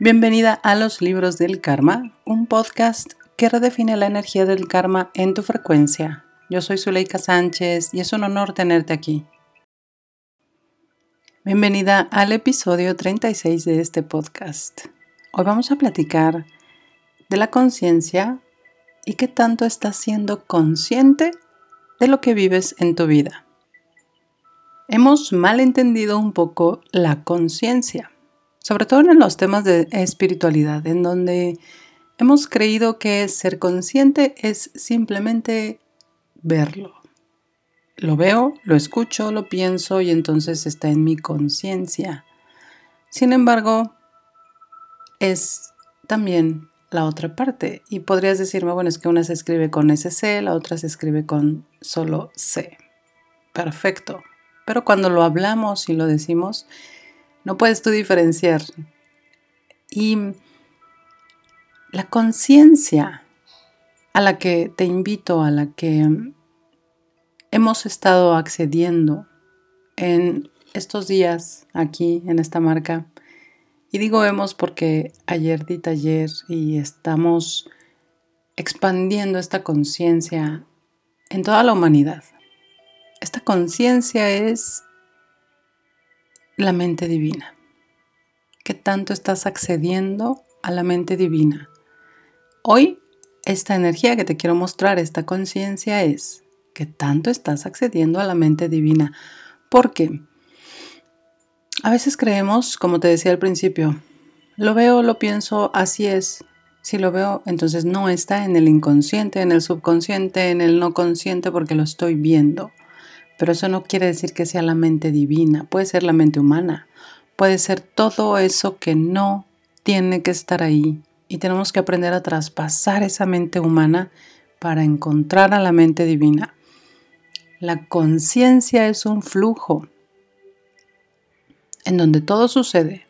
Bienvenida a Los Libros del Karma, un podcast que redefine la energía del karma en tu frecuencia. Yo soy Zuleika Sánchez y es un honor tenerte aquí. Bienvenida al episodio 36 de este podcast. Hoy vamos a platicar de la conciencia y qué tanto estás siendo consciente de lo que vives en tu vida. Hemos malentendido un poco la conciencia sobre todo en los temas de espiritualidad, en donde hemos creído que ser consciente es simplemente verlo. Lo veo, lo escucho, lo pienso y entonces está en mi conciencia. Sin embargo, es también la otra parte. Y podrías decirme, bueno, es que una se escribe con SC, la otra se escribe con solo C. Perfecto. Pero cuando lo hablamos y lo decimos, no puedes tú diferenciar. Y la conciencia a la que te invito, a la que hemos estado accediendo en estos días aquí en esta marca, y digo hemos porque ayer di taller y estamos expandiendo esta conciencia en toda la humanidad. Esta conciencia es la mente divina. ¿Qué tanto estás accediendo a la mente divina? Hoy, esta energía que te quiero mostrar, esta conciencia es que tanto estás accediendo a la mente divina. ¿Por qué? A veces creemos, como te decía al principio, lo veo, lo pienso, así es. Si lo veo, entonces no está en el inconsciente, en el subconsciente, en el no consciente porque lo estoy viendo. Pero eso no quiere decir que sea la mente divina, puede ser la mente humana, puede ser todo eso que no tiene que estar ahí. Y tenemos que aprender a traspasar esa mente humana para encontrar a la mente divina. La conciencia es un flujo en donde todo sucede,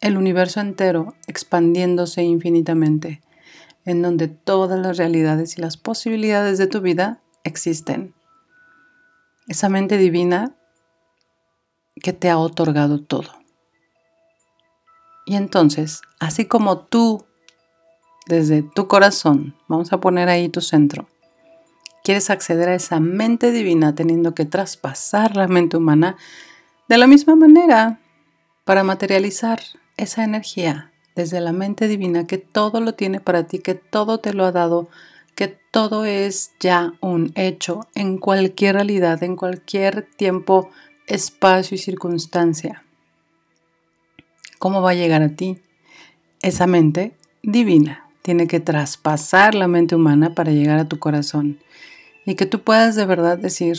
el universo entero expandiéndose infinitamente, en donde todas las realidades y las posibilidades de tu vida existen esa mente divina que te ha otorgado todo. Y entonces, así como tú, desde tu corazón, vamos a poner ahí tu centro, quieres acceder a esa mente divina teniendo que traspasar la mente humana, de la misma manera, para materializar esa energía desde la mente divina que todo lo tiene para ti, que todo te lo ha dado que todo es ya un hecho en cualquier realidad, en cualquier tiempo, espacio y circunstancia. ¿Cómo va a llegar a ti? Esa mente divina tiene que traspasar la mente humana para llegar a tu corazón y que tú puedas de verdad decir,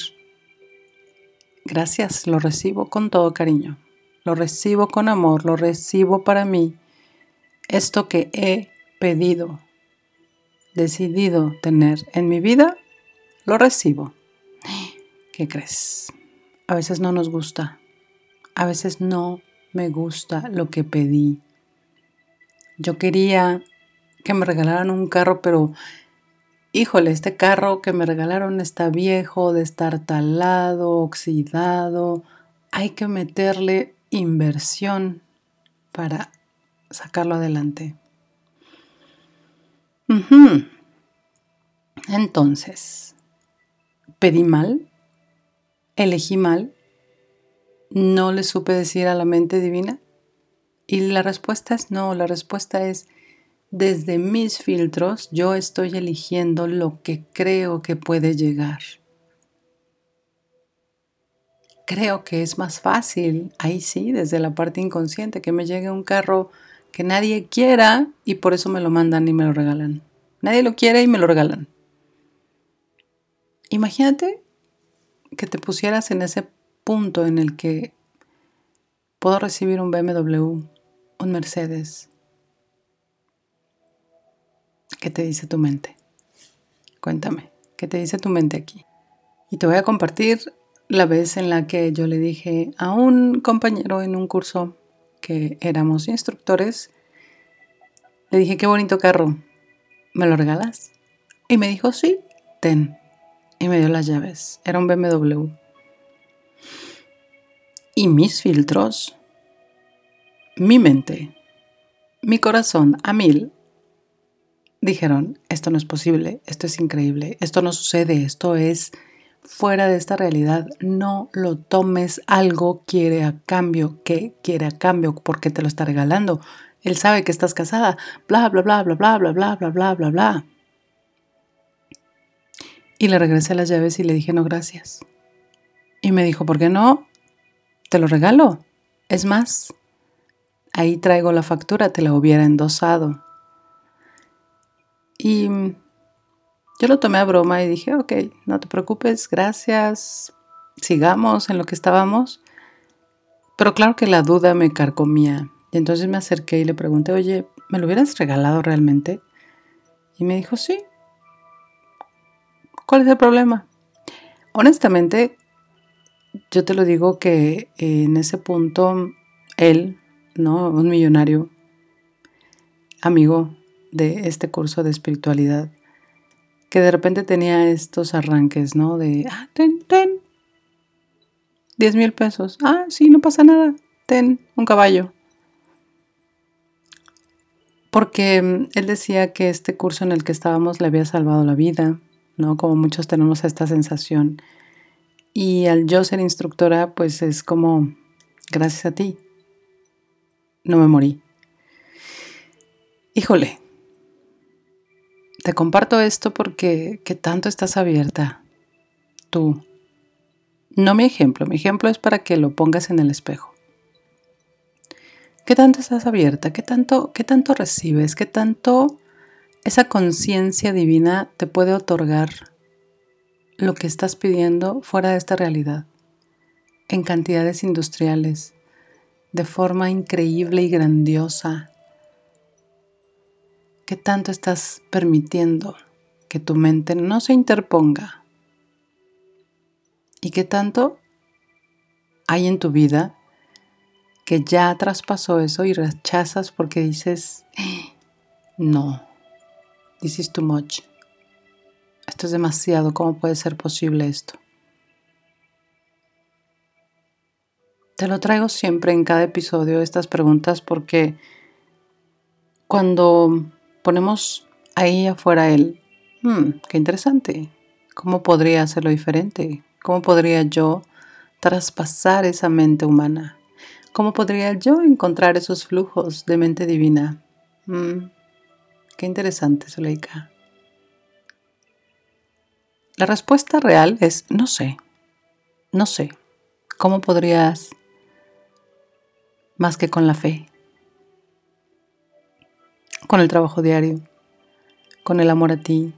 gracias, lo recibo con todo cariño, lo recibo con amor, lo recibo para mí, esto que he pedido, decidido tener en mi vida, lo recibo. ¿Qué crees? A veces no nos gusta. A veces no me gusta lo que pedí. Yo quería que me regalaran un carro, pero híjole, este carro que me regalaron está viejo, de estar talado, oxidado. Hay que meterle inversión para sacarlo adelante. Entonces, pedí mal, elegí mal, no le supe decir a la mente divina. Y la respuesta es no, la respuesta es desde mis filtros yo estoy eligiendo lo que creo que puede llegar. Creo que es más fácil, ahí sí, desde la parte inconsciente, que me llegue un carro que nadie quiera y por eso me lo mandan y me lo regalan. Nadie lo quiere y me lo regalan. Imagínate que te pusieras en ese punto en el que puedo recibir un BMW, un Mercedes. ¿Qué te dice tu mente? Cuéntame, ¿qué te dice tu mente aquí? Y te voy a compartir la vez en la que yo le dije a un compañero en un curso que éramos instructores, le dije, qué bonito carro, ¿me lo regalas? Y me dijo, sí, ten. Y me dio las llaves. Era un BMW. Y mis filtros, mi mente, mi corazón a mil dijeron, esto no es posible, esto es increíble, esto no sucede, esto es fuera de esta realidad, no lo tomes, algo quiere a cambio, ¿qué quiere a cambio? Porque te lo está regalando. Él sabe que estás casada, bla, bla, bla, bla, bla, bla, bla, bla, bla, bla, bla. Y le regresé las llaves y le dije, no, gracias. Y me dijo, ¿por qué no? Te lo regalo. Es más, ahí traigo la factura, te la hubiera endosado. Y yo lo tomé a broma y dije, ok, no te preocupes, gracias, sigamos en lo que estábamos. Pero claro que la duda me carcomía. Y entonces me acerqué y le pregunté, oye, ¿me lo hubieras regalado realmente? Y me dijo, sí. ¿Cuál es el problema? Honestamente, yo te lo digo que en ese punto, él, ¿no? Un millonario, amigo de este curso de espiritualidad, que de repente tenía estos arranques, ¿no? De, ah, ten, ten, 10 mil pesos. Ah, sí, no pasa nada. Ten un caballo. Porque mm, él decía que este curso en el que estábamos le había salvado la vida, ¿no? Como muchos tenemos esta sensación. Y al yo ser instructora, pues es como, gracias a ti, no me morí. Híjole, te comparto esto porque ¿qué tanto estás abierta tú. No mi ejemplo, mi ejemplo es para que lo pongas en el espejo. ¿Qué tanto estás abierta? ¿Qué tanto, qué tanto recibes? ¿Qué tanto esa conciencia divina te puede otorgar lo que estás pidiendo fuera de esta realidad? En cantidades industriales, de forma increíble y grandiosa, ¿Qué tanto estás permitiendo que tu mente no se interponga? ¿Y qué tanto hay en tu vida que ya traspasó eso y rechazas porque dices, no, this is too much. Esto es demasiado, ¿cómo puede ser posible esto? Te lo traigo siempre en cada episodio estas preguntas porque cuando ponemos ahí afuera el, hmm, qué interesante, ¿cómo podría hacerlo diferente? ¿Cómo podría yo traspasar esa mente humana? ¿Cómo podría yo encontrar esos flujos de mente divina? Hmm, qué interesante, Zuleika. La respuesta real es no sé, no sé. ¿Cómo podrías más que con la fe? Con el trabajo diario, con el amor a ti,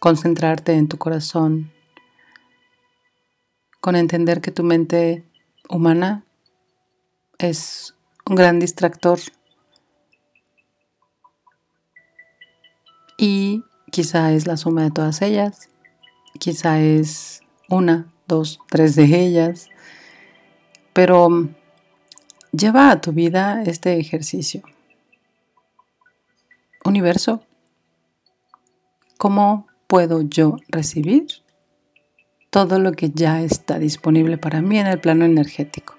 concentrarte en tu corazón, con entender que tu mente humana es un gran distractor. Y quizá es la suma de todas ellas, quizá es una, dos, tres de ellas, pero lleva a tu vida este ejercicio universo, ¿cómo puedo yo recibir todo lo que ya está disponible para mí en el plano energético?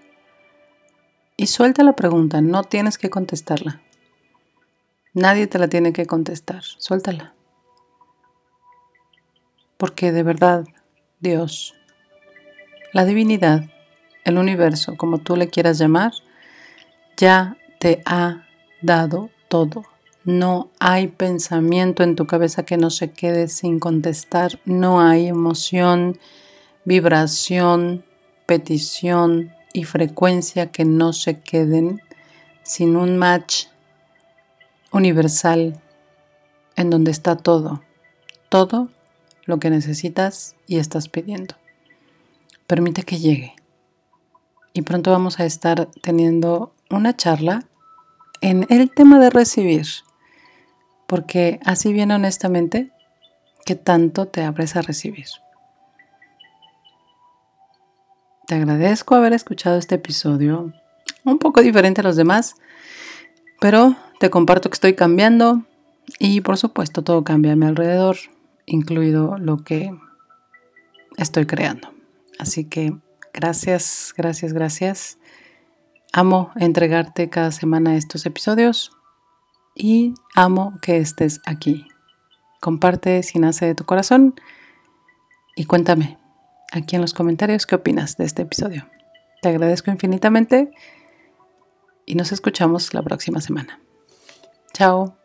Y suelta la pregunta, no tienes que contestarla. Nadie te la tiene que contestar, suéltala. Porque de verdad, Dios, la divinidad, el universo, como tú le quieras llamar, ya te ha dado todo no hay pensamiento en tu cabeza que no se quede sin contestar. No hay emoción, vibración, petición y frecuencia que no se queden sin un match universal en donde está todo. Todo lo que necesitas y estás pidiendo. Permite que llegue. Y pronto vamos a estar teniendo una charla en el tema de recibir porque así bien honestamente, ¿qué tanto te abres a recibir? Te agradezco haber escuchado este episodio, un poco diferente a los demás, pero te comparto que estoy cambiando y por supuesto todo cambia a mi alrededor, incluido lo que estoy creando. Así que gracias, gracias, gracias. Amo entregarte cada semana estos episodios y amo que estés aquí. Comparte si nace de tu corazón y cuéntame aquí en los comentarios qué opinas de este episodio. Te agradezco infinitamente y nos escuchamos la próxima semana. Chao.